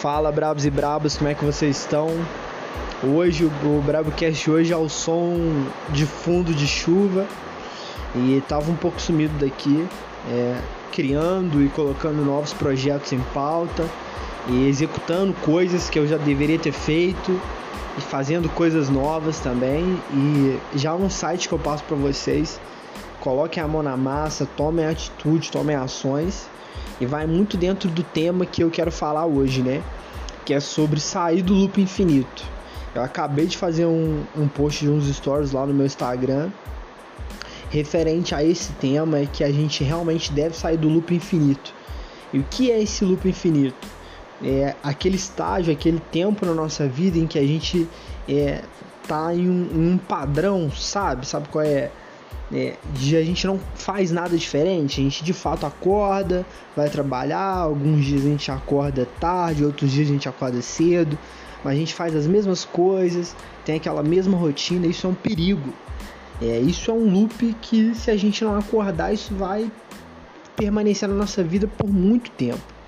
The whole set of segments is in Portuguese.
Fala Brabos e Brabos, como é que vocês estão? Hoje o Brabocast hoje é o som de fundo de chuva e tava um pouco sumido daqui, é, criando e colocando novos projetos em pauta e executando coisas que eu já deveria ter feito e fazendo coisas novas também e já um site que eu passo para vocês, coloquem a mão na massa, tomem atitude, tomem ações e vai muito dentro do tema que eu quero falar hoje, né? Que é sobre sair do loop infinito. Eu acabei de fazer um, um post de uns stories lá no meu Instagram referente a esse tema é que a gente realmente deve sair do loop infinito. E o que é esse loop infinito? É aquele estágio, aquele tempo na nossa vida em que a gente é, tá em um, em um padrão, sabe? Sabe qual é? É, a gente não faz nada diferente, a gente de fato acorda, vai trabalhar, alguns dias a gente acorda tarde, outros dias a gente acorda cedo, mas a gente faz as mesmas coisas, tem aquela mesma rotina, isso é um perigo. É, isso é um loop que se a gente não acordar, isso vai permanecer na nossa vida por muito tempo.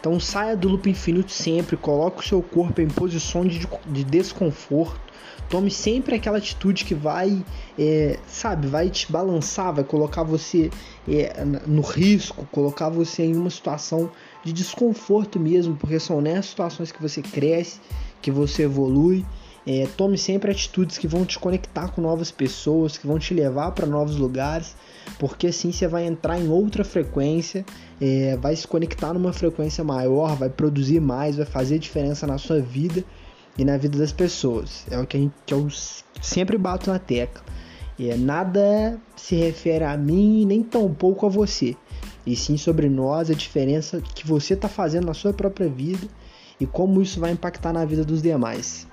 Então saia do loop infinito sempre, coloque o seu corpo em posição de, de desconforto, Tome sempre aquela atitude que vai, é, sabe, vai te balançar, vai colocar você é, no risco, colocar você em uma situação de desconforto mesmo, porque são nessas situações que você cresce, que você evolui. É, tome sempre atitudes que vão te conectar com novas pessoas, que vão te levar para novos lugares, porque assim você vai entrar em outra frequência, é, vai se conectar numa frequência maior, vai produzir mais, vai fazer diferença na sua vida e na vida das pessoas. É o que, gente, que eu sempre bato na tecla. É, nada se refere a mim nem tão pouco a você. E sim sobre nós, a diferença que você está fazendo na sua própria vida e como isso vai impactar na vida dos demais.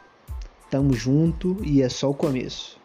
Tamo junto e é só o começo.